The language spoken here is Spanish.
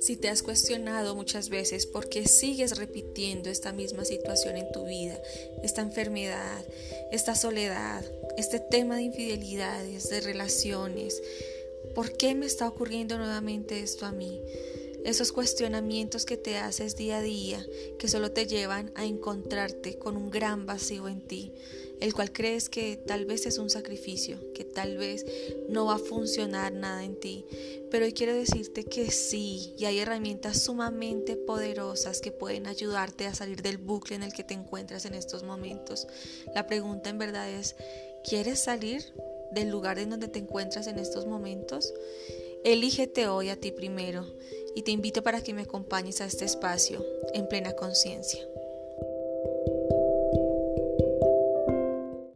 Si te has cuestionado muchas veces por qué sigues repitiendo esta misma situación en tu vida, esta enfermedad, esta soledad, este tema de infidelidades, de relaciones, ¿por qué me está ocurriendo nuevamente esto a mí? Esos cuestionamientos que te haces día a día, que solo te llevan a encontrarte con un gran vacío en ti, el cual crees que tal vez es un sacrificio, que tal vez no va a funcionar nada en ti. Pero hoy quiero decirte que sí, y hay herramientas sumamente poderosas que pueden ayudarte a salir del bucle en el que te encuentras en estos momentos. La pregunta en verdad es, ¿quieres salir del lugar en donde te encuentras en estos momentos? Elígete hoy a ti primero y te invito para que me acompañes a este espacio en plena conciencia.